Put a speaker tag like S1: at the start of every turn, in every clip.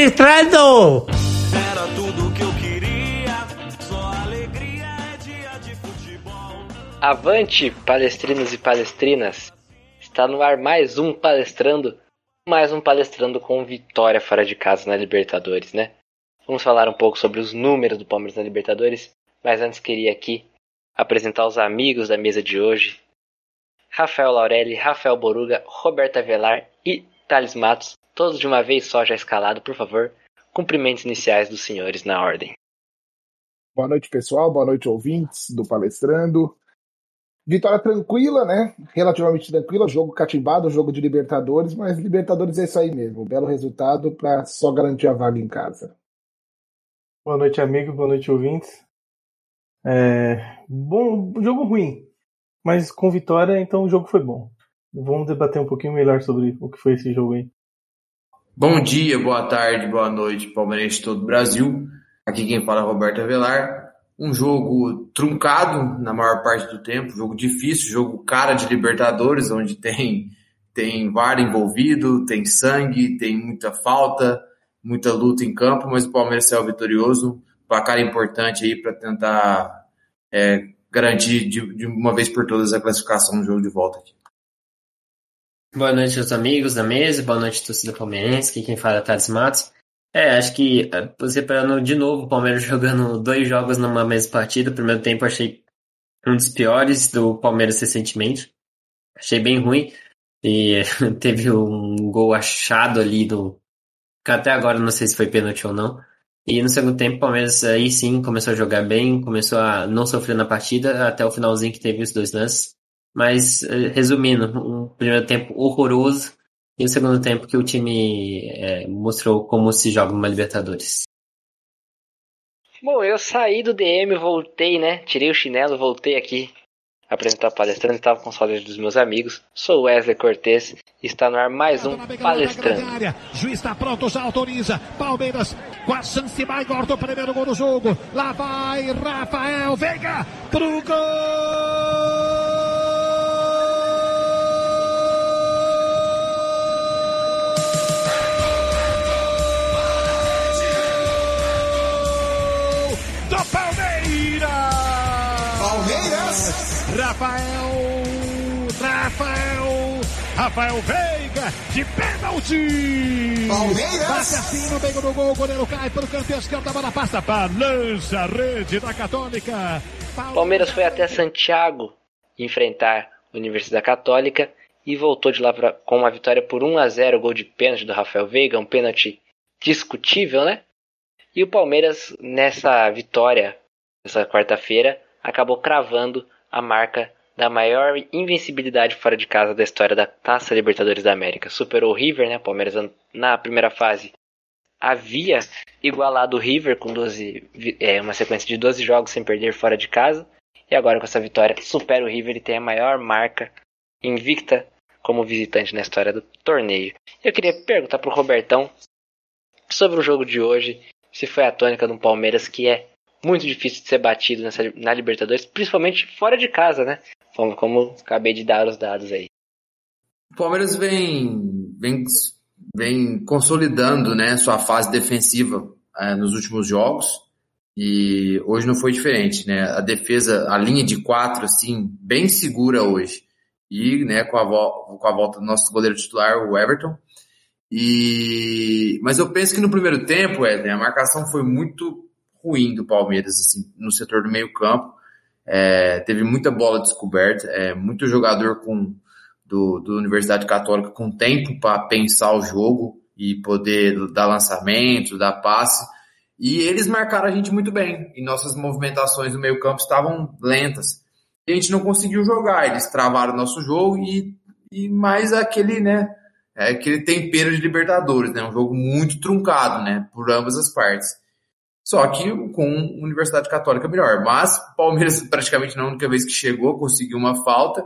S1: palestrando!
S2: Era tudo que eu queria, só alegria é dia de futebol.
S3: Avante, palestrinos e palestrinas! Está no ar mais um palestrando, mais um palestrando com vitória fora de casa na Libertadores, né? Vamos falar um pouco sobre os números do Palmeiras na Libertadores, mas antes queria aqui apresentar os amigos da mesa de hoje. Rafael Laurelli, Rafael Boruga, Roberta Velar e Thales Matos, todos de uma vez só já escalado, por favor. Cumprimentos iniciais dos senhores na ordem.
S4: Boa noite, pessoal. Boa noite, ouvintes do Palestrando. Vitória tranquila, né? Relativamente tranquila. Jogo catimbado, jogo de Libertadores, mas Libertadores é isso aí mesmo. Belo resultado para só garantir a vaga em casa.
S5: Boa noite, amigo. Boa noite, ouvintes. É... Bom, jogo ruim, mas com vitória, então o jogo foi bom. Vamos debater um pouquinho melhor sobre o que foi esse jogo aí.
S6: Bom dia, boa tarde, boa noite, palmeirense de todo o Brasil. Aqui quem fala é Roberto Avelar. Um jogo truncado na maior parte do tempo, jogo difícil, jogo cara de Libertadores, onde tem tem VAR envolvido, tem sangue, tem muita falta, muita luta em campo, mas o Palmeiras saiu vitorioso, placar importante aí para tentar é, garantir de, de, uma vez por todas a classificação no jogo de volta aqui.
S7: Boa noite aos amigos da mesa, boa noite torcida palmeirense, quem fala é Thales Matos. É, acho que você parando de novo o Palmeiras jogando dois jogos numa mesma partida, o primeiro tempo achei um dos piores do Palmeiras recentemente, achei bem ruim, e teve um gol achado ali do, que até agora não sei se foi pênalti ou não, e no segundo tempo, o Palmeiras aí sim começou a jogar bem, começou a não sofrer na partida, até o finalzinho que teve os dois lances. Mas, eh, resumindo, um primeiro tempo horroroso e o segundo tempo que o time é, mostrou como se joga uma Libertadores.
S3: Bom, eu saí do DM, voltei, né? Tirei o chinelo, voltei aqui apresentar o palestrante, estava com saudade dos meus amigos. Sou Wesley Cortes e está no ar mais um palestrante.
S1: Juiz está pronto, já autoriza. Palmeiras com a chance maior do primeiro gol do jogo. Lá vai Rafael Veiga pro gol! Rafael! Rafael! Rafael Veiga de pênalti!
S4: Palmeiras!
S1: Bate assim no meio do gol, o goleiro cai para o canto esquerdo, a bola passa, balança a rede da Católica.
S3: Palmeiras foi até Santiago enfrentar a Universidade Católica e voltou de lá pra, com uma vitória por 1 a 0 gol de pênalti do Rafael Veiga, um pênalti discutível, né? E o Palmeiras, nessa vitória, nessa quarta-feira, acabou cravando a marca da maior invencibilidade fora de casa da história da Taça Libertadores da América. Superou o River, né? Palmeiras na primeira fase havia igualado o River com 12, é, uma sequência de 12 jogos sem perder fora de casa. E agora com essa vitória supera o River e tem a maior marca invicta como visitante na história do torneio. Eu queria perguntar para o Robertão sobre o jogo de hoje se foi a tônica um Palmeiras que é muito difícil de ser batido nessa, na Libertadores, principalmente fora de casa, né? Como, como acabei de dar os dados aí.
S6: O Palmeiras vem, vem, vem consolidando né, sua fase defensiva é, nos últimos jogos e hoje não foi diferente, né? A defesa, a linha de quatro, assim, bem segura hoje. E, né, com a, com a volta do nosso goleiro titular, o Everton, e, mas eu penso que no primeiro tempo, Edner, a marcação foi muito ruim do Palmeiras, assim, no setor do meio campo. É, teve muita bola descoberta, é, muito jogador com do, do Universidade Católica com tempo para pensar o jogo e poder dar lançamento, dar passe. E eles marcaram a gente muito bem. E nossas movimentações no meio campo estavam lentas. E a gente não conseguiu jogar. Eles travaram o nosso jogo e, e mais aquele, né? é aquele tempero de Libertadores, né? Um jogo muito truncado, né? Por ambas as partes. Só que com Universidade Católica melhor. Mas Palmeiras, praticamente na única vez que chegou, conseguiu uma falta.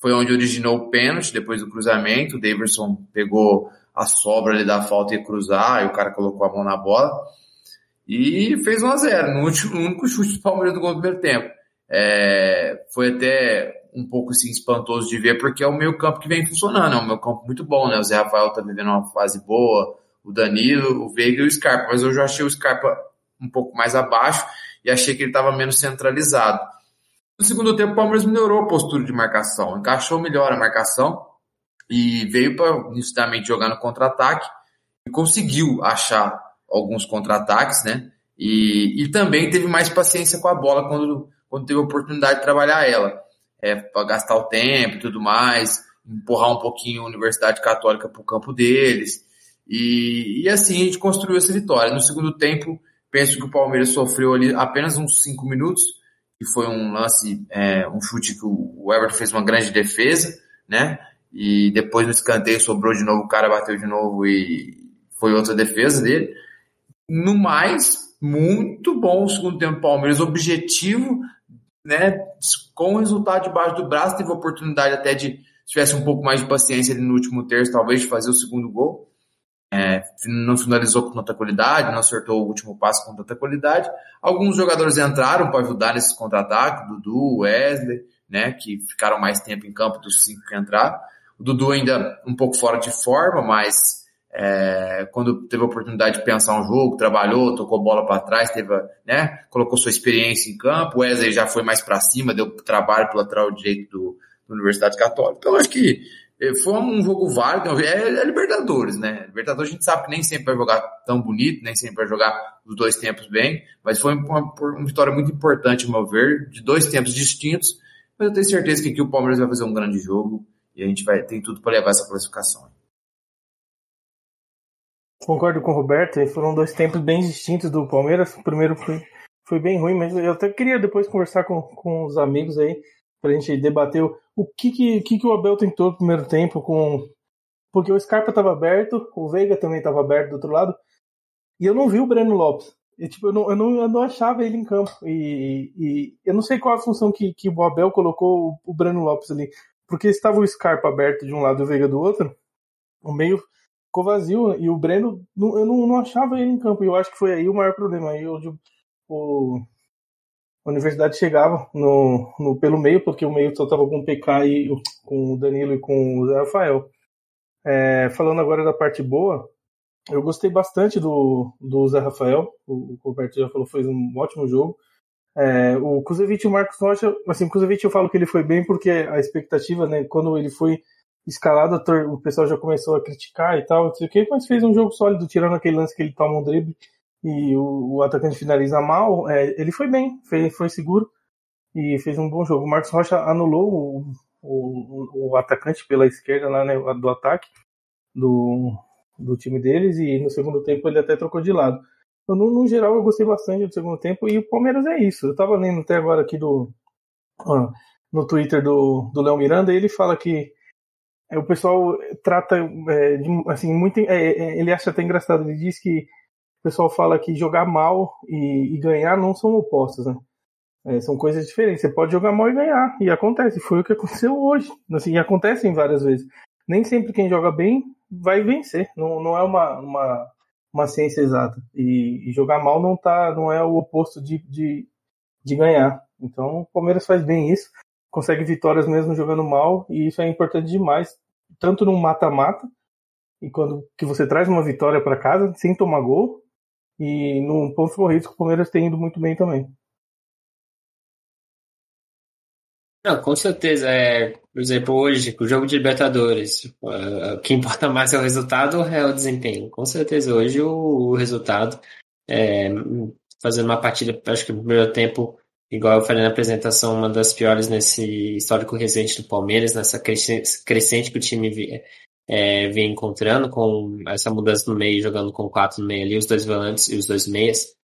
S6: Foi onde originou o pênalti, depois do cruzamento. O Davidson pegou a sobra ali da falta e cruzar, e o cara colocou a mão na bola. E fez 1 a 0 no, último, no único chute do Palmeiras do gol do primeiro tempo. É, foi até um pouco assim, espantoso de ver, porque é o meio campo que vem funcionando, é um meio campo muito bom, né? O Zé Rafael tá vivendo uma fase boa, o Danilo, o Veiga e o Scarpa, mas eu já achei o Scarpa um pouco mais abaixo e achei que ele estava menos centralizado. No segundo tempo, o Palmeiras melhorou a postura de marcação, encaixou melhor a marcação e veio para nitidamente jogar no contra-ataque e conseguiu achar alguns contra-ataques, né? E, e também teve mais paciência com a bola quando, quando teve a oportunidade de trabalhar ela. É, para gastar o tempo e tudo mais, empurrar um pouquinho a Universidade Católica para o campo deles. E, e assim a gente construiu essa vitória. No segundo tempo, penso que o Palmeiras sofreu ali apenas uns cinco minutos, que foi um lance, é, um chute que o Everton fez uma grande defesa, né? E depois no escanteio sobrou de novo, o cara bateu de novo e foi outra defesa dele. No mais, muito bom o segundo tempo do Palmeiras, objetivo, né? Com o resultado debaixo do braço, teve oportunidade até de, se tivesse um pouco mais de paciência no último terço, talvez de fazer o segundo gol. É, não finalizou com tanta qualidade, não acertou o último passo com tanta qualidade. Alguns jogadores entraram para ajudar nesses contra-ataques, Dudu, Wesley, né, que ficaram mais tempo em campo dos cinco que entraram. O Dudu ainda um pouco fora de forma, mas é, quando teve a oportunidade de pensar um jogo, trabalhou, tocou bola para trás, teve, né, colocou sua experiência em campo. O Wesley já foi mais para cima, deu trabalho para o lateral direito do, do Universidade Católica. Então acho que foi um jogo válido, é, é, Libertadores, né? Libertadores a gente sabe que nem sempre vai jogar tão bonito, nem sempre vai jogar os dois tempos bem, mas foi uma, uma vitória muito importante, ao meu ver, de dois tempos distintos, mas eu tenho certeza que aqui o Palmeiras vai fazer um grande jogo e a gente vai tem tudo para levar essa classificação.
S5: Concordo com o Roberto, foram dois tempos bem distintos do Palmeiras. O primeiro foi, foi bem ruim, mas eu até queria depois conversar com, com os amigos aí pra gente debater o, o que, que, que, que o Abel tentou no primeiro tempo com. Porque o Scarpa estava aberto, o Veiga também estava aberto do outro lado, e eu não vi o Breno Lopes. E, tipo, eu, não, eu, não, eu não achava ele em campo. E, e eu não sei qual a função que, que o Abel colocou o, o Breno Lopes ali. Porque estava o Scarpa aberto de um lado e o Veiga do outro, o meio ficou vazio. E o Breno, eu não, não achava ele em campo. E eu acho que foi aí o maior problema. Aí o, a universidade chegava no, no, pelo meio, porque o meio só estava com o PK e com o Danilo e com o Zé Rafael. É, falando agora da parte boa, eu gostei bastante do, do Zé Rafael. O, o Roberto já falou, fez um ótimo jogo. É, o Kuzevic e o Marcos Rocha, assim, o Kuzevic eu falo que ele foi bem porque a expectativa, né, quando ele foi escalado, o pessoal já começou a criticar e tal, não sei o que, mas fez um jogo sólido, tirando aquele lance que ele toma um drible e o, o atacante finaliza mal, é, ele foi bem, foi, foi seguro e fez um bom jogo. O Marcos Rocha anulou o, o, o atacante pela esquerda lá, né, do ataque do, do time deles e no segundo tempo ele até trocou de lado. Então, no, no, geral, eu gostei bastante do segundo tempo e o Palmeiras é isso. Eu tava lendo até agora aqui do no Twitter do, do Léo Miranda e ele fala que é, o pessoal trata é, de, assim muito é, é, ele acha até engraçado ele diz que pessoal fala que jogar mal e, e ganhar não são opostos, né? É, são coisas diferentes. Você pode jogar mal e ganhar. E acontece. Foi o que aconteceu hoje. Assim, e acontecem várias vezes. Nem sempre quem joga bem vai vencer. Não, não é uma, uma, uma ciência exata. E, e, jogar mal não, tá, não é o oposto de, de, de ganhar. Então o Palmeiras faz bem isso. Consegue vitórias mesmo jogando mal. E isso é importante demais. Tanto no mata-mata. E quando que você traz uma vitória para casa sem tomar gol, e no ponto corrido, o Palmeiras tem ido muito bem também.
S7: Não, com certeza. É, por exemplo, hoje, o jogo de Libertadores, uh, o que importa mais é o resultado ou é o desempenho? Com certeza, hoje o, o resultado, é, fazendo uma partida, acho que no primeiro tempo, igual eu falei na apresentação, uma das piores nesse histórico recente do Palmeiras, nessa crescente que o time é, vem encontrando com essa mudança no meio, jogando com quatro no meio ali, os dois volantes e os dois meias.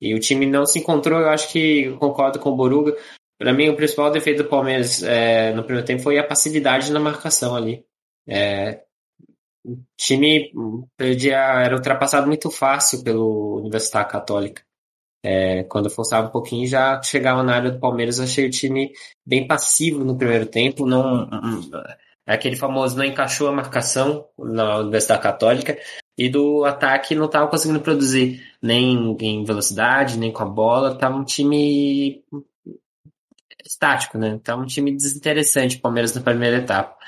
S7: E o time não se encontrou, eu acho que concordo com o Boruga. Para mim, o principal defeito do Palmeiras é, no primeiro tempo foi a passividade na marcação ali. É, o time perdia, era ultrapassado muito fácil pelo Universidade Católica. É, quando forçava um pouquinho, já chegava na área do Palmeiras, achei o time bem passivo no primeiro tempo, não é aquele famoso não encaixou a marcação na Universidade Católica e do ataque não estava conseguindo produzir nem em velocidade, nem com a bola. Estava um time estático, né? Estava um time desinteressante, Palmeiras na primeira etapa.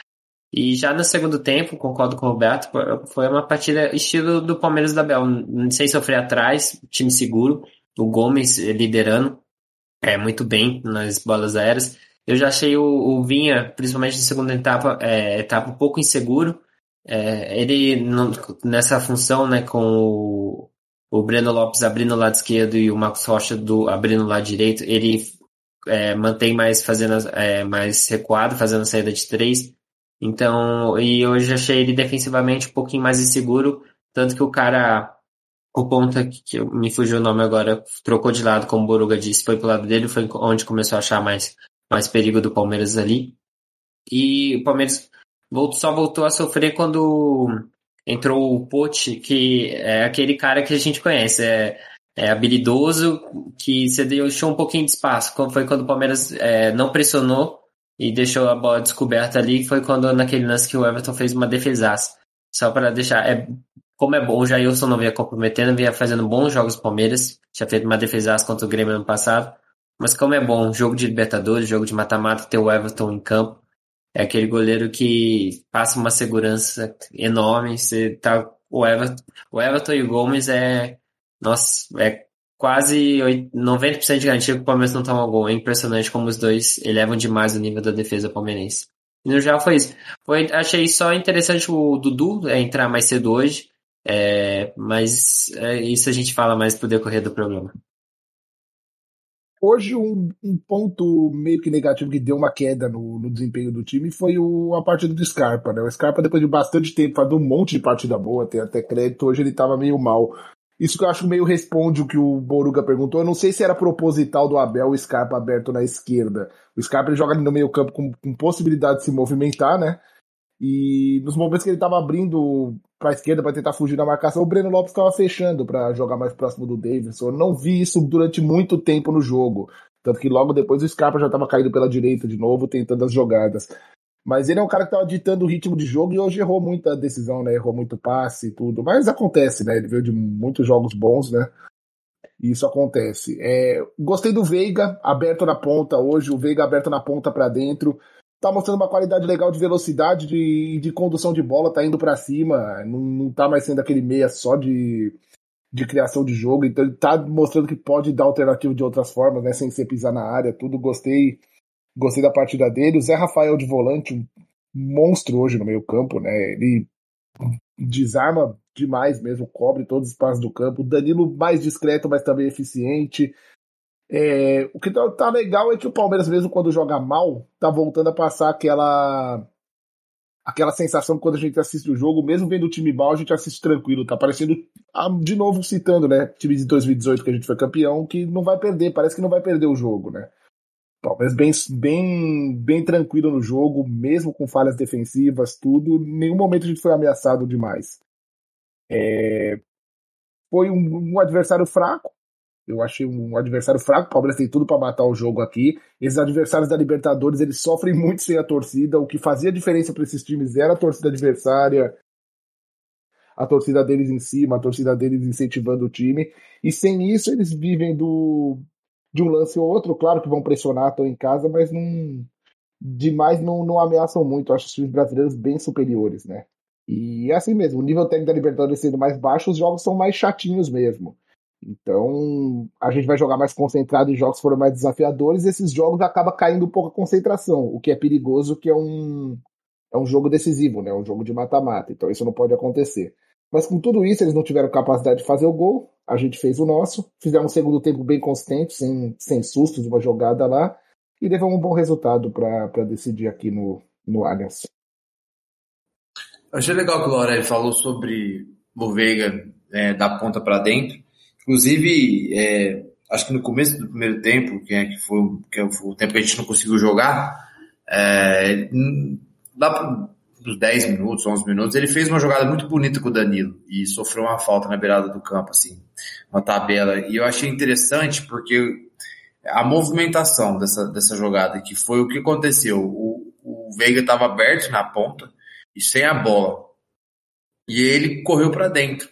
S7: E já no segundo tempo, concordo com o Roberto, foi uma partida estilo do Palmeiras da Bel, sem sofrer atrás, time seguro, o Gomes liderando é, muito bem nas bolas aéreas. Eu já achei o, o Vinha, principalmente na segunda etapa, é, etapa um pouco inseguro. É, ele nessa função, né, com o, o Breno Lopes abrindo o lado esquerdo e o Marcos Rocha do, abrindo o lado direito, ele é, mantém mais fazendo é, mais recuado, fazendo a saída de três. Então, e hoje achei ele defensivamente um pouquinho mais inseguro, tanto que o cara, o ponta que me fugiu o nome agora, trocou de lado, como o Boruga disse, foi pro lado dele, foi onde começou a achar mais, mais perigo do Palmeiras ali. E o Palmeiras voltou, só voltou a sofrer quando entrou o Pote, que é aquele cara que a gente conhece, é, é habilidoso, que você deixou um pouquinho de espaço. Foi quando o Palmeiras é, não pressionou e deixou a bola descoberta ali, foi quando naquele lance que o Everton fez uma defesaça. Só para deixar, é, como é bom, o Jailson não vinha comprometendo, vinha fazendo bons jogos Palmeiras, tinha feito uma defesaça contra o Grêmio ano passado, mas como é bom, jogo de Libertadores, jogo de mata-mata, ter o Everton em campo, é aquele goleiro que passa uma segurança enorme, você tá, o Everton, o Everton e o Gomes é, nossa, é quase 90% de garantia que o Palmeiras não toma gol. É impressionante como os dois elevam demais o nível da defesa palmeirense. E no geral foi isso. Foi, achei só interessante o Dudu é, entrar mais cedo hoje, é, mas é, isso a gente fala mais pro decorrer do programa.
S4: Hoje, um, um, ponto meio que negativo que deu uma queda no, no desempenho do time foi o, a partida do Scarpa. Né? O Scarpa, depois de bastante tempo, faz um monte de partida boa, tem até crédito, hoje ele estava meio mal. Isso que eu acho meio responde o que o Boruga perguntou. Eu não sei se era proposital do Abel o Scarpa aberto na esquerda. O Scarpa ele joga no meio campo com, com possibilidade de se movimentar, né? E nos momentos que ele estava abrindo para a esquerda para tentar fugir da marcação, o Breno Lopes estava fechando para jogar mais próximo do Davidson. Eu não vi isso durante muito tempo no jogo. Tanto que logo depois o Scarpa já estava caído pela direita de novo, tentando as jogadas. Mas ele é um cara que estava ditando o ritmo de jogo e hoje errou muita decisão, né? Errou muito passe e tudo. Mas acontece, né? Ele veio de muitos jogos bons, né? E isso acontece. É, gostei do Veiga aberto na ponta hoje, o Veiga aberto na ponta para dentro. Tá mostrando uma qualidade legal de velocidade, de, de condução de bola, tá indo para cima, não, não tá mais sendo aquele meia só de, de criação de jogo, então ele tá mostrando que pode dar alternativa de outras formas, né? Sem ser pisar na área, tudo. Gostei Gostei da partida dele. O Zé Rafael de volante, um monstro hoje no meio campo, né? Ele desarma demais mesmo, cobre todos os espaços do campo. Danilo mais discreto, mas também eficiente. É, o que tá, tá, legal é que o Palmeiras, mesmo quando joga mal, tá voltando a passar aquela aquela sensação que quando a gente assiste o jogo, mesmo vendo o time mal, a gente assiste tranquilo. Tá parecendo, ah, de novo citando, né? Time de 2018 que a gente foi campeão, que não vai perder, parece que não vai perder o jogo, né? Palmeiras bem, bem, bem tranquilo no jogo, mesmo com falhas defensivas, tudo. Em nenhum momento a gente foi ameaçado demais. É... Foi um, um, adversário fraco. Eu achei um adversário fraco. O Palmeiras tem tudo para matar o jogo aqui. Esses adversários da Libertadores eles sofrem muito sem a torcida. O que fazia diferença para esses times era a torcida adversária, a torcida deles em cima, a torcida deles incentivando o time. E sem isso eles vivem do, de um lance ou outro, claro que vão pressionar, estão em casa, mas não demais não, não ameaçam muito. Eu acho os times brasileiros bem superiores, né? E é assim mesmo, o nível técnico da Libertadores sendo mais baixo, os jogos são mais chatinhos mesmo. Então, a gente vai jogar mais concentrado em jogos foram mais desafiadores, e esses jogos acaba caindo um pouco a concentração, o que é perigoso, que é um, é um jogo decisivo, né? Um jogo de mata-mata. Então, isso não pode acontecer. Mas com tudo isso, eles não tiveram capacidade de fazer o gol. A gente fez o nosso. Fizemos um segundo tempo bem consistente, sem, sem sustos, uma jogada lá. E levamos um bom resultado para decidir aqui no, no Allianz.
S6: Achei legal que o Lorelli falou sobre o Veiga é, da ponta para dentro. Inclusive, é, acho que no começo do primeiro tempo, que, é, que, foi, que foi o tempo que a gente não conseguiu jogar, é, dá dos 10 minutos, 11 minutos, ele fez uma jogada muito bonita com o Danilo e sofreu uma falta na beirada do campo, assim, uma tabela. E eu achei interessante porque a movimentação dessa, dessa jogada, que foi o que aconteceu. O, o Veiga estava aberto na ponta e sem a bola. E ele correu para dentro.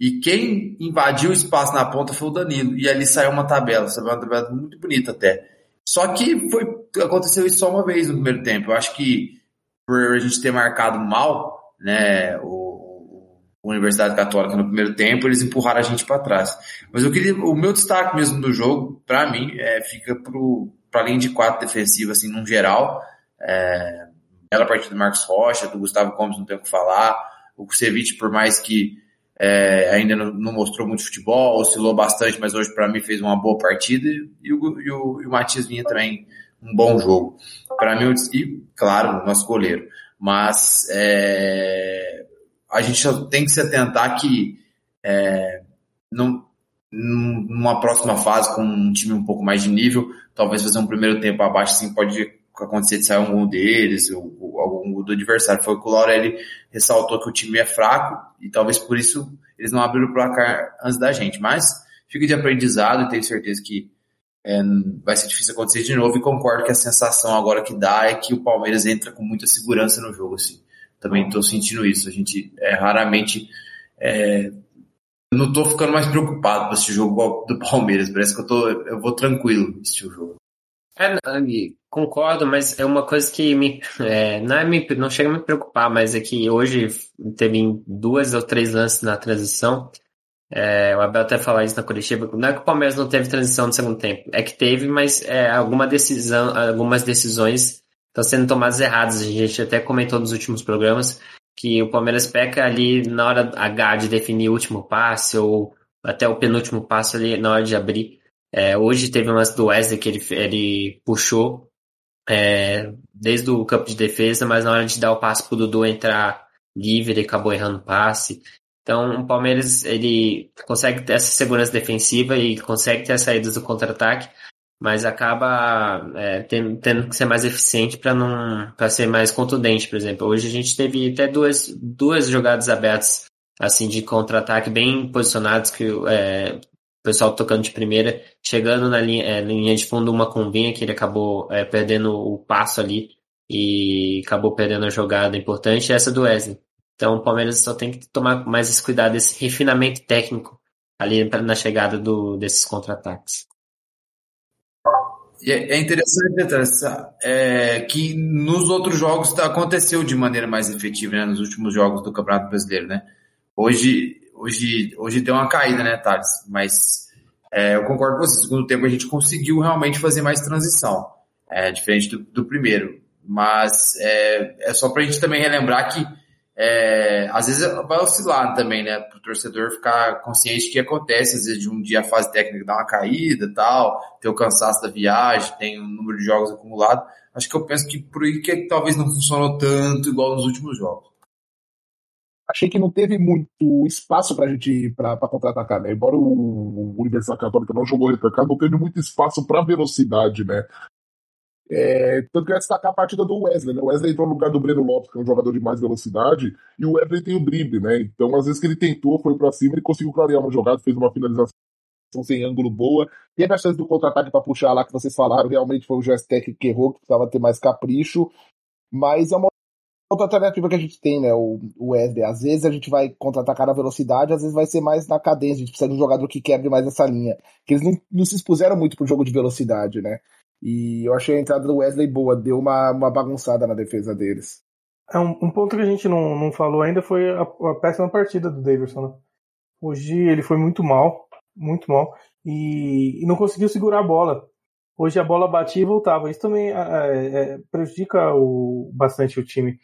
S6: E quem invadiu o espaço na ponta foi o Danilo. E ali saiu uma tabela, sabe? Uma tabela muito bonita até. Só que foi, aconteceu isso só uma vez no primeiro tempo. Eu acho que por a gente ter marcado mal, né, o, o Universidade Católica no primeiro tempo, eles empurraram a gente para trás. Mas eu queria, o meu destaque mesmo do jogo, para mim, é, fica para a linha de quatro defensiva, assim, no geral. É, bela partida do Marcos Rocha, do Gustavo Gomes, não tem o que falar. O Kusevich, por mais que é, ainda não, não, mostrou muito futebol, oscilou bastante, mas hoje para mim fez uma boa partida. E o, e o, e o Matias Vinha também um bom jogo. Para mim, e claro, nosso goleiro. Mas é, a gente tem que se atentar que é, numa próxima fase, com um time um pouco mais de nível, talvez fazer um primeiro tempo abaixo, assim, pode acontecer de sair algum deles, ou, ou algum do adversário. Foi o que o Laurelli ressaltou que o time é fraco, e talvez por isso eles não abriram o placar antes da gente. Mas fica de aprendizado e tenho certeza que é, vai ser difícil acontecer de novo e concordo que a sensação agora que dá é que o Palmeiras entra com muita segurança no jogo, assim. Também estou sentindo isso. A gente é, raramente é, não estou ficando mais preocupado com esse jogo do Palmeiras. Parece que eu tô, eu vou tranquilo assistir o jogo.
S7: É, concordo, mas é uma coisa que me, é, não, é me, não chega a me preocupar, mas é que hoje teve duas ou três lances na transição é, o Abel até falou isso na coletiva. Não é que o Palmeiras não teve transição no segundo tempo. É que teve, mas é, alguma decisão, algumas decisões estão sendo tomadas erradas. A gente até comentou nos últimos programas que o Palmeiras peca ali na hora H de definir o último passe ou até o penúltimo passe ali na hora de abrir. É, hoje teve um lance do Wesley que ele, ele puxou é, desde o campo de defesa, mas na hora de dar o passe pro Dudu entrar livre, ele acabou errando o passe. Então, o Palmeiras ele consegue ter essa segurança defensiva e consegue ter as saídas do contra-ataque, mas acaba é, tendo, tendo, que ser mais eficiente para não para ser mais contundente, por exemplo. Hoje a gente teve até duas, duas jogadas abertas assim de contra-ataque bem posicionados que é, o pessoal tocando de primeira, chegando na linha, é, linha de fundo uma combinha que ele acabou é, perdendo o passo ali e acabou perdendo a jogada importante, essa do Wesley. Então o Palmeiras só tem que tomar mais esse cuidado, esse refinamento técnico ali na chegada do, desses contra-ataques.
S6: É, é interessante é, que nos outros jogos aconteceu de maneira mais efetiva, né, nos últimos jogos do Campeonato Brasileiro, né? Hoje, hoje, hoje deu uma caída, né, Thales? Mas é, eu concordo com você. Segundo tempo a gente conseguiu realmente fazer mais transição, é, diferente do, do primeiro. Mas é, é só para a gente também relembrar que é, às vezes vai oscilar também, né? Para o torcedor ficar consciente que acontece, às vezes de um dia a fase técnica dá uma caída tal, tem o cansaço da viagem, tem o um número de jogos acumulado. Acho que eu penso que por aí que talvez não funcionou tanto igual nos últimos jogos.
S4: Achei que não teve muito espaço para a gente para contra-atacar, né? Embora o, o Universidade Católica não jogou retrancado, não teve muito espaço para velocidade, né? É, tanto que eu ia destacar a partida do Wesley, né? O Wesley entrou no lugar do Breno Lopes, que é um jogador de mais velocidade, e o Wesley tem o drible, né? Então, às vezes que ele tentou, foi para cima, ele conseguiu clarear uma jogada, fez uma finalização sem ângulo boa. Teve a chance do contra-ataque para puxar lá que vocês falaram, realmente foi o Gestec que errou, que precisava ter mais capricho, mas é uma outra alternativa que a gente tem, né? O Wesley. Às vezes a gente vai contra-atacar na velocidade, às vezes vai ser mais na cadência. A gente precisa de um jogador que quebre mais essa linha. Que eles não, não se expuseram muito pro jogo de velocidade, né? E eu achei a entrada do Wesley boa, deu uma, uma bagunçada na defesa deles.
S5: É um, um ponto que a gente não, não falou ainda foi a, a péssima partida do Davidson. Né? Hoje ele foi muito mal, muito mal, e, e, não conseguiu segurar a bola. Hoje a bola batia e voltava. Isso também é, é, prejudica o, bastante o time,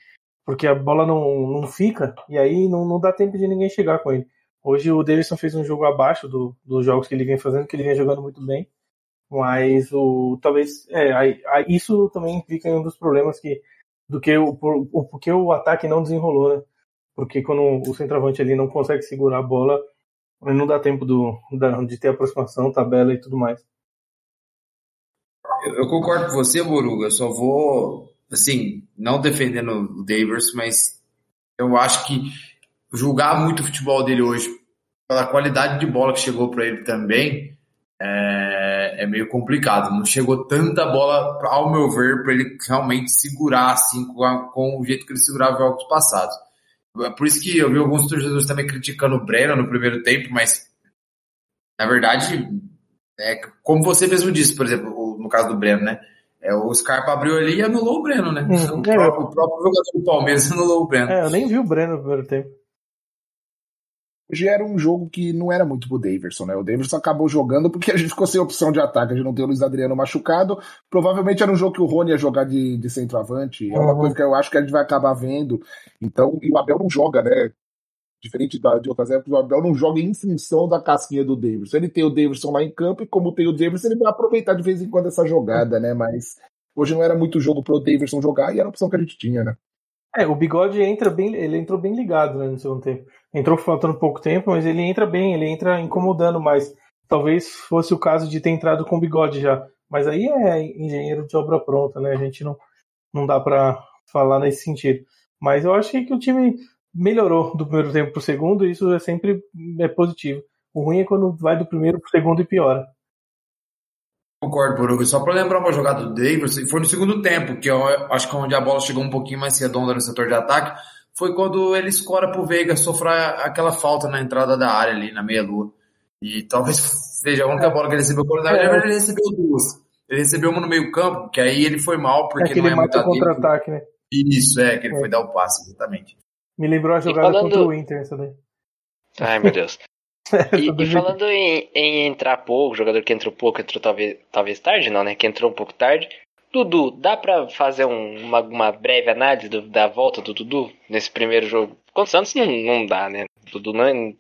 S5: porque a bola não, não fica e aí não, não dá tempo de ninguém chegar com ele. Hoje o Davidson fez um jogo abaixo do, dos jogos que ele vem fazendo, que ele vem jogando muito bem. Mas o talvez é, isso também fica em um dos problemas que do que o por, porque o ataque não desenrolou, né? Porque quando o centroavante ali não consegue segurar a bola, não dá tempo do, de ter aproximação, tabela e tudo mais.
S6: Eu concordo com você, Boruga. Só vou, assim, não defendendo o Davis, mas eu acho que julgar muito o futebol dele hoje, pela qualidade de bola que chegou para ele também, é, é, meio complicado. Não chegou tanta bola, ao meu ver, para ele realmente segurar assim com, a, com, o jeito que ele segurava jogos passados. É por isso que eu vi alguns torcedores também criticando o Breno no primeiro tempo, mas na verdade, é, como você mesmo disse, por exemplo, no caso do Breno, né? É, o Scarpa abriu ali e anulou o Breno, né?
S5: Uhum.
S6: O, próprio, o próprio jogador do Palmeiras anulou o Breno.
S5: É, eu nem vi o Breno no primeiro tempo.
S4: Hoje era um jogo que não era muito pro Daverson, né? O Daverson acabou jogando porque a gente ficou sem opção de ataque. A gente não tem o Luiz Adriano machucado. Provavelmente era um jogo que o Rony ia jogar de, de centroavante. É uma
S5: Uhum.
S4: coisa que eu acho que a gente vai acabar vendo. Então, e o Abel não joga, né? Diferente da, de outras épocas, o Abel não joga em função da casquinha do Daverson. Ele tem o Daverson lá em campo e como tem o Daverson, ele vai aproveitar de vez em quando essa jogada, né? Mas hoje não era muito jogo pro Daverson jogar e era a opção que a gente tinha, né?
S5: É, o bigode entra bem, ele entrou bem ligado né, no segundo tempo. Entrou faltando pouco tempo, mas ele entra bem, ele entra incomodando mais. Talvez fosse o caso de ter entrado com bigode já. Mas aí é engenheiro de obra pronta, né? A gente não, não dá pra falar nesse sentido. Mas eu achei que o time melhorou do primeiro tempo pro segundo, e isso é sempre é positivo. O ruim é quando vai do primeiro pro segundo e piora.
S6: Concordo, Boruga. Só para lembrar uma jogada do Davis, foi no segundo tempo, que eu acho que é onde a bola chegou um pouquinho mais redonda no setor de ataque, foi quando ele escora pro Veiga sofrer aquela falta na entrada da área ali, na meia-lua. E talvez seja a única bola que ele recebeu. Na verdade, ele recebeu duas. Ele recebeu uma no meio campo, que aí ele foi mal,
S5: É
S6: porque
S5: que
S6: não é muito
S5: o contra-ataque, né?
S6: Isso, é, que ele
S5: É.
S6: foi dar o passe, exatamente.
S5: Me lembrou a jogada
S3: falando-
S5: contra o Inter, essa daí.
S3: Ai, meu Deus. E, e falando em, em entrar pouco, jogador que entrou pouco, entrou talvez, talvez tarde, não, né? Que entrou um pouco tarde. Dudu, dá pra fazer um- uma, uma breve análise do- da volta do Dudu nesse primeiro jogo? Contra o Santos não, não dá, né? O Dudu não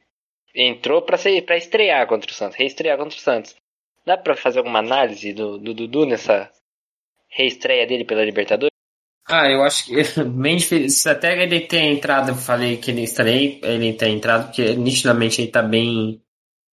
S3: entrou pra, ser, pra estrear contra o Santos, reestrear contra o Santos. Dá pra fazer alguma análise do, do Dudu nessa reestreia dele pela Libertadores?
S7: Ah, eu acho que bem difícil. Até ele ter entrado, eu falei que ele estarei, ele ter entrado, porque nitidamente ele tá bem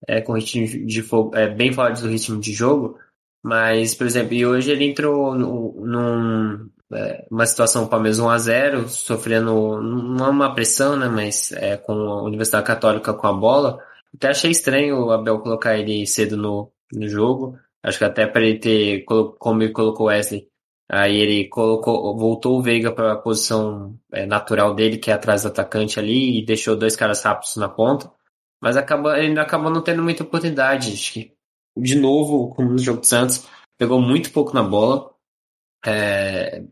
S7: é, com ritmo de fogo, é, bem fora do ritmo de jogo. Mas, por exemplo, e hoje ele entrou no- num, é, uma situação Palmeiras 1x0, sofrendo não é uma pressão, né? Mas é, com a Universidade Católica com a bola. Até achei estranho o Abel colocar ele cedo no, no jogo. Acho que até para ele ter, como ele colocou Wesley, Aí ele colocou, voltou o Veiga para a posição é, natural dele, que é atrás do atacante ali, e deixou dois caras rápidos na ponta. Mas acaba, ele acabou não tendo muita oportunidade. Acho que, de novo, como no jogo de Santos, pegou muito pouco na bola. É,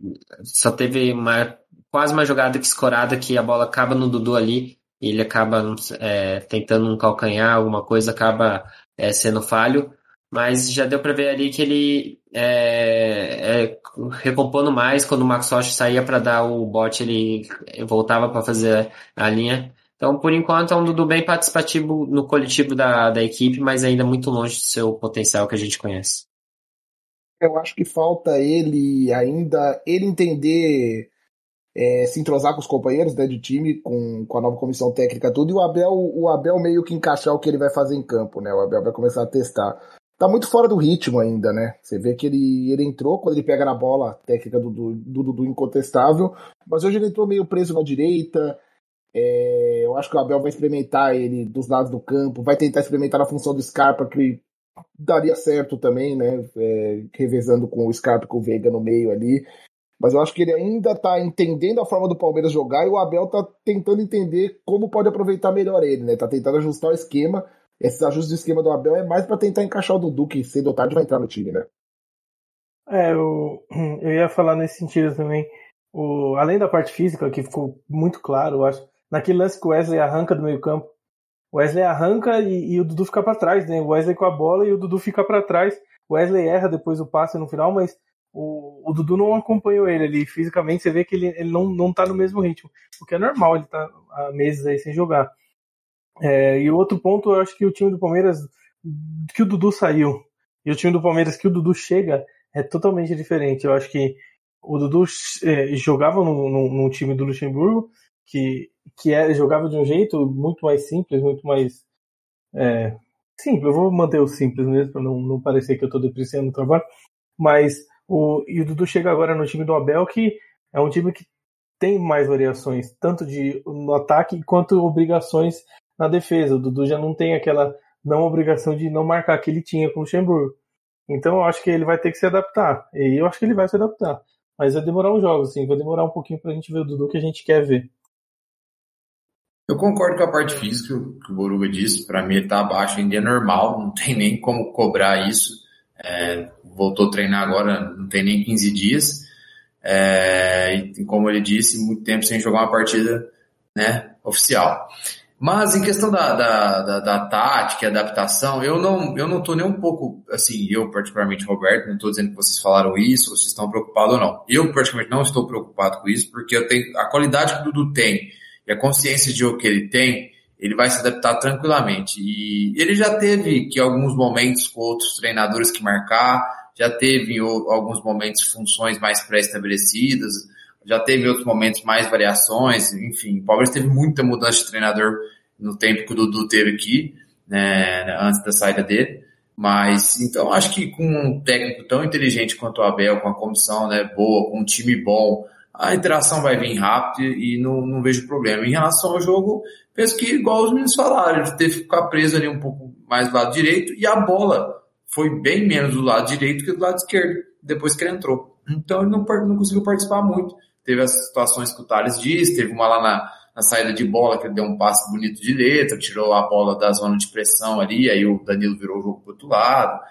S7: só teve uma, quase uma jogada que escorada que a bola acaba no Dudu ali, e ele acaba é, tentando um calcanhar, alguma coisa, acaba é, sendo falho mas já deu para ver ali que ele é, é, recompondo mais quando o Max Rocha saía para dar o bote, ele voltava para fazer a linha. Então, por enquanto, é um Dudu bem participativo no coletivo da, da equipe, mas ainda muito longe do seu potencial que a gente conhece.
S4: Eu acho que falta ele ainda, ele entender é, se entrosar com os companheiros né, de time, com, com a nova comissão técnica, tudo, e o Abel, o Abel meio que encaixar o que ele vai fazer em campo, né? O Abel vai começar a testar. Tá muito fora do ritmo ainda, né? Você vê que ele, ele entrou, quando ele pega na bola, a técnica do Dudu do, do, incontestável, mas hoje ele entrou meio preso na direita. É, eu acho que o Abel vai experimentar ele dos lados do campo, vai tentar experimentar na função do Scarpa, que daria certo também, né? É, revezando com o Scarpa e com o Veiga no meio ali. Mas eu acho que ele ainda tá entendendo a forma do Palmeiras jogar e o Abel tá tentando entender como pode aproveitar melhor ele, né? Tá tentando ajustar o esquema. Esses ajustes de esquema do Abel é mais para tentar encaixar o Dudu, que cedo ou tarde vai entrar no time, né?
S5: É, eu, eu ia falar nesse sentido também. O, além da parte física, que ficou muito claro, eu acho. Naquele lance que o Wesley arranca do meio campo. O Wesley arranca e, e o Dudu fica para trás, né? O Wesley com a bola e o Dudu fica para trás. O Wesley erra depois o passe no final, mas o, o Dudu não acompanhou ele ali. Fisicamente, você vê que ele, ele não, não tá no mesmo ritmo. O que é normal, ele tá há meses aí sem jogar. É, e outro ponto, eu acho que o time do Palmeiras, que o Dudu saiu, e o time do Palmeiras que o Dudu chega, é totalmente diferente. Eu acho que o Dudu é, jogava no, time do Luxemburgo, que, que é, jogava de um jeito muito mais simples, muito mais. É, simples, eu vou manter o simples mesmo, para não, não parecer que eu estou depreciando o trabalho. Mas o, e o Dudu chega agora no time do Abel, que é um time que tem mais variações, tanto de no ataque quanto obrigações na defesa. O Dudu já não tem aquela não obrigação de não marcar que ele tinha com o Luxemburgo. Então eu acho que ele vai ter que se adaptar. E eu acho que ele vai se adaptar. Mas vai demorar uns jogos, assim. Vai demorar um pouquinho pra gente ver o Dudu que a gente quer ver.
S6: Eu concordo com a parte física que o Boruga disse. Para mim ele tá abaixo, ainda é normal. Não tem nem como cobrar isso. É, voltou a treinar agora, não tem nem 15 dias. É, e como ele disse, muito tempo sem jogar uma partida né, oficial. Mas em questão da, da, da, da tática adaptação, eu não, eu não tô nem um pouco, assim, eu particularmente, Roberto, não estou dizendo que vocês falaram isso, ou vocês estão preocupados ou não. Eu particularmente não estou preocupado com isso, porque eu tenho a qualidade que o Dudu tem e a consciência de jogo que ele tem, ele vai se adaptar tranquilamente. E ele já teve que alguns momentos com outros treinadores que marcar, já teve alguns momentos funções mais pré-estabelecidas, já teve outros momentos mais variações, enfim, o Palmeiras teve muita mudança de treinador no tempo que o Dudu teve aqui, né, antes da saída dele. Mas, então, acho que com um técnico tão inteligente quanto o Abel, com a comissão né, boa, com um time bom, a interação vai vir rápido e não, não vejo problema. Em relação ao jogo, penso que, igual os meninos falaram, ele teve que ficar preso ali um pouco mais do lado direito e a bola foi bem menos do lado direito que do lado esquerdo, depois que ele entrou. Então ele não, não conseguiu participar muito. Teve as situações que o Thales disse, teve uma lá na, na saída de bola que ele deu um passe bonito de letra, tirou a bola da zona de pressão ali, aí o Danilo virou o jogo pro outro lado.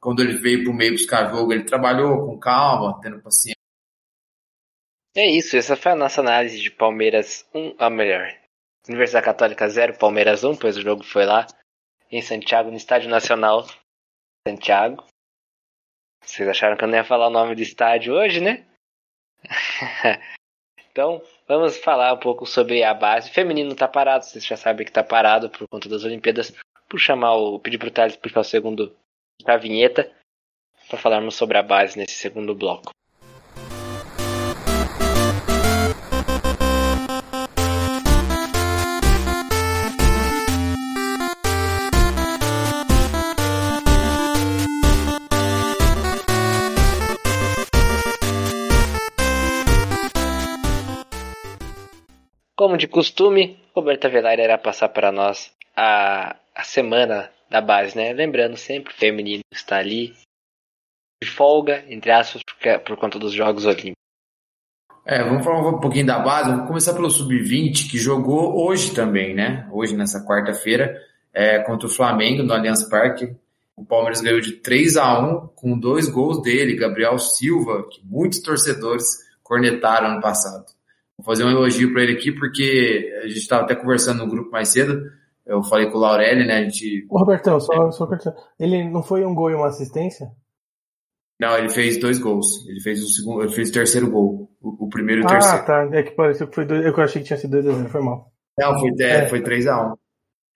S6: Quando ele veio pro meio buscar jogo, ele trabalhou com calma, tendo paciência.
S3: É isso, essa foi a nossa análise de Palmeiras 1, a melhor. Universidade Católica 0, Palmeiras 1, pois o jogo foi lá em Santiago, no Estádio Nacional Santiago. Vocês acharam que eu não ia falar o nome do estádio hoje, né? então, vamos falar um pouco sobre a base. O feminino tá parado, vocês já sabem que tá parado por conta das Olimpíadas. Por chamar o. pedir pro Thales puxar o segundo. a vinheta. para falarmos sobre a base nesse segundo bloco. Como de costume, Roberta Velar irá passar para nós a, a semana da base, né? Lembrando sempre, o feminino está ali de folga, entre aspas, por, por conta dos Jogos Olímpicos.
S6: É, vamos falar um pouquinho da base. Vamos começar pelo Sub-20, que jogou hoje também, né? Hoje, nessa quarta-feira, é, contra o Flamengo, no Allianz Parque. O Palmeiras ganhou de 3 a 1 com dois gols dele, Gabriel Silva, que muitos torcedores cornetaram ano passado. Vou fazer um elogio para ele aqui, porque a gente estava até conversando no grupo mais cedo. Eu falei com o Laurelli, né? A gente.
S5: Ô, Robertão, só, só Ele não foi um gol e uma assistência?
S6: Não, ele fez dois gols. Ele fez o segundo, ele fez o terceiro gol. O, o primeiro e o
S5: ah,
S6: terceiro.
S5: Ah, tá. É que pareceu que foi dois. Eu achei que tinha sido dois a zero, foi mal.
S6: Não, foi, é, é. foi 3x1. Um.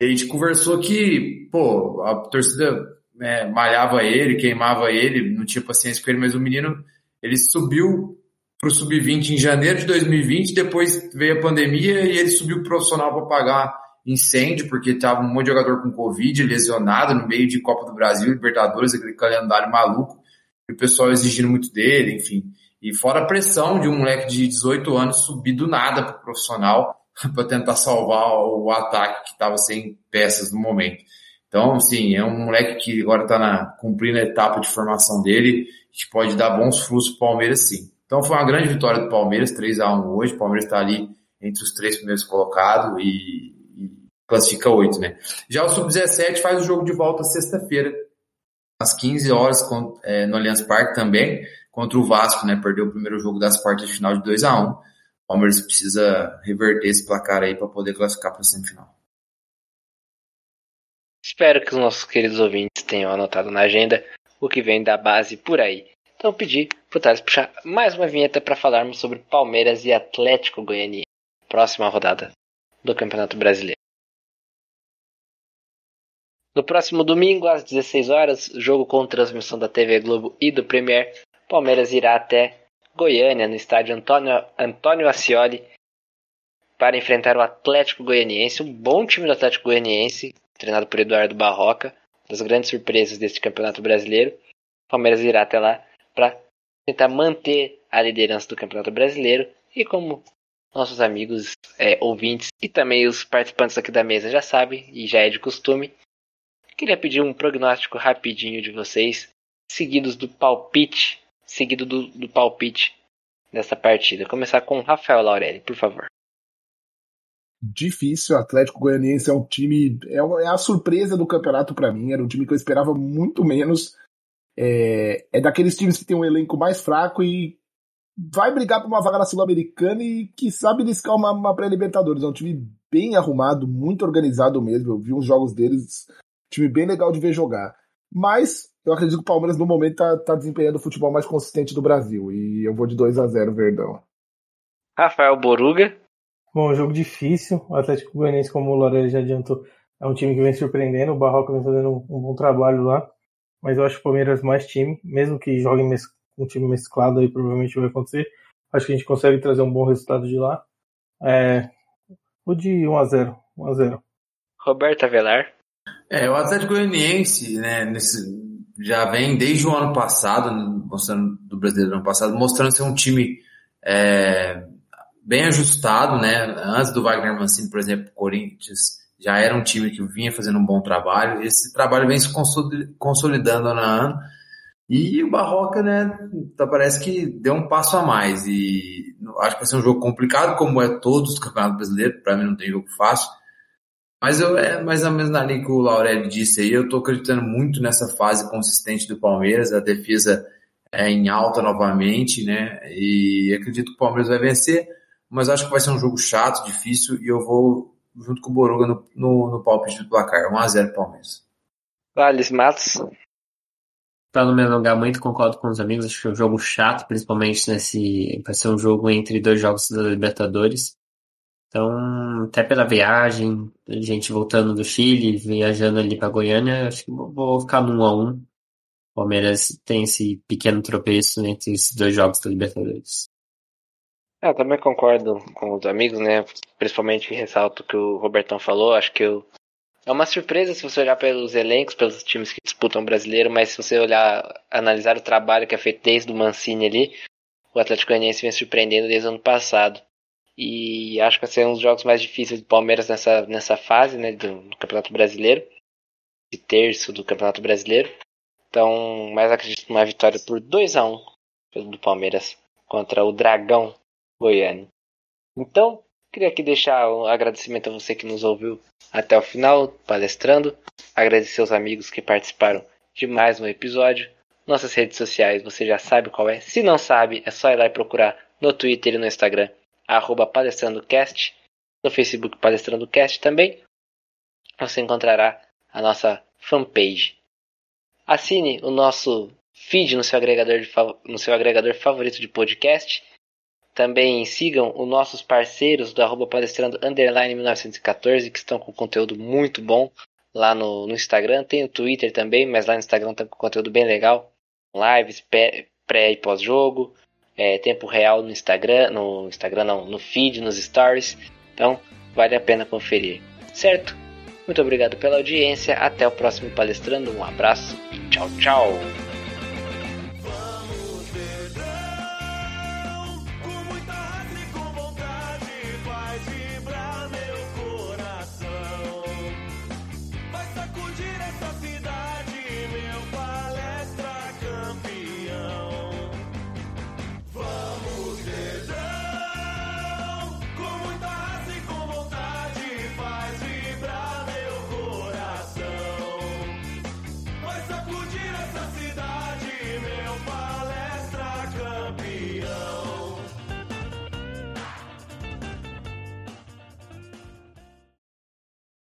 S6: A gente conversou que, pô, a torcida é, malhava ele, queimava ele, não tinha paciência com ele, mas o menino, ele subiu para o sub-20 em janeiro de 2020, depois veio a pandemia e ele subiu profissional para pagar incêndio, porque estava um monte de jogador com Covid, lesionado no meio de Copa do Brasil, Libertadores, aquele calendário maluco, e o pessoal exigindo muito dele, enfim. E fora a pressão de um moleque de 18 anos subir do nada para profissional para tentar salvar o ataque que estava sem peças no momento. Então, sim, é um moleque que agora está cumprindo a etapa de formação dele, que pode dar bons frutos para o Palmeiras, sim. Então foi uma grande vitória do Palmeiras, 3 a 1 hoje. O Palmeiras está ali entre os três primeiros colocados e, e classifica 8, né? Já o Sub-17 faz o jogo de volta sexta-feira, às 15 horas, é, no Allianz Parque também, contra o Vasco, né? Perdeu o primeiro jogo das quartas de final de 2 a 1 O Palmeiras precisa reverter esse placar aí para poder classificar para a semifinal.
S3: Espero que os nossos queridos ouvintes tenham anotado na agenda o que vem da base por aí. Então pedi pro Thales puxar mais uma vinheta para falarmos sobre Palmeiras e Atlético Goianiense. Próxima rodada do Campeonato Brasileiro. No próximo domingo, às 16 horas, jogo com transmissão da TV Globo e do Premier, Palmeiras irá até Goiânia, no estádio Antônio, Antônio Ascioli, para enfrentar o Atlético Goianiense, um bom time do Atlético Goianiense, treinado por Eduardo Barroca, das grandes surpresas deste Campeonato Brasileiro. Palmeiras irá até lá para tentar manter a liderança do Campeonato Brasileiro e como nossos amigos é, ouvintes e também os participantes aqui da mesa já sabem e já é de costume, queria pedir um prognóstico rapidinho de vocês, seguidos do palpite, seguido do, do palpite dessa partida. Começar com Rafael Laurelli, por favor.
S4: Difícil, o Atlético Goianiense é um time, é, é a surpresa do campeonato para mim, era um time que eu esperava muito menos É, é daqueles times que tem um elenco mais fraco e vai brigar por uma vaga na Sul-Americana e que sabe liscar uma, uma pré-Libertadores. É um time bem arrumado, muito organizado mesmo. Eu vi uns jogos deles, time bem legal de ver jogar. Mas eu acredito que o Palmeiras no momento tá, tá desempenhando o futebol mais consistente do Brasil. E eu vou de 2 a 0 Verdão.
S3: Rafael Boruga.
S5: Bom, jogo difícil. O Atlético Goianiense, como o Lorelli já adiantou, é um time que vem surpreendendo. O Barroca vem fazendo um, um bom trabalho lá. Mas eu acho que o Palmeiras mais time, mesmo que jogue um time mesclado aí, provavelmente vai acontecer. Acho que a gente consegue trazer um bom resultado de lá. É, vou de 1 a 0 1 a 0
S3: Roberto Avelar.
S6: É, o Atlético Goianiense, né, nesse, já vem desde o ano passado, mostrando do brasileiro do ano passado, mostrando ser um time é, bem ajustado, né? Antes do Wagner Mancini, por exemplo, o Corinthians já era um time que vinha fazendo um bom trabalho. Esse trabalho vem se consolidando ano a ano. E o Barroca, né, tá, parece que deu um passo a mais. E acho que vai ser um jogo complicado, como é todos os campeonatos brasileiros. Para mim não tem jogo fácil. Mas eu é mais ou menos na linha que o Laurelli disse aí, eu tô acreditando muito nessa fase consistente do Palmeiras, a defesa é em alta novamente, né? E acredito que o Palmeiras vai vencer, mas acho que vai ser um jogo chato, difícil, e eu vou junto com o Boruga no, no, no palpite do placar. 1x0 Palmeiras.
S3: Vales Matos.
S7: Pra não me alongar muito, concordo com os amigos, acho que é um jogo chato, principalmente nesse. Vai ser um jogo entre dois jogos da Libertadores. Então, até pela viagem, a gente voltando do Chile, viajando ali para Goiânia, acho que vou ficar no 1 a 1 O Palmeiras tem esse pequeno tropeço entre esses dois jogos da Libertadores.
S3: É, eu também concordo com os amigos, né? Principalmente ressalto o que o Robertão falou. Acho que eu... é uma surpresa se você olhar pelos elencos, pelos times que disputam o brasileiro, mas se você olhar, analisar o trabalho que é feito desde o Mancini ali, o Atlético Goianiense vem surpreendendo desde o ano passado. E acho que vai ser um dos jogos mais difíceis do Palmeiras nessa, nessa fase né, do, do Campeonato Brasileiro. De terço do Campeonato Brasileiro. Então, mais acredito numa vitória por 2 a 1 um do Palmeiras contra o Dragão Goiânia. Então, queria aqui deixar um agradecimento a você que nos ouviu até o final, palestrando. Agradecer aos amigos que participaram de mais um episódio. Nossas redes sociais você já sabe qual é. Se não sabe, é só ir lá e procurar no Twitter e no Instagram arroba palestrandocast, no Facebook palestrandocast também, você encontrará a nossa fanpage. Assine o nosso feed no seu agregador, de, no seu agregador favorito de podcast. Também sigam os nossos parceiros do arroba palestrando underline 1914, que estão com conteúdo muito bom lá no, no Instagram. Tem o Twitter também, mas lá no Instagram está com conteúdo bem legal. Lives pré e pós-jogo, é, tempo real no Instagram, no Instagram não, no feed, nos stories. Então, vale a pena conferir. Certo? Muito obrigado pela audiência. Até o próximo palestrando. Um abraço tchau, tchau.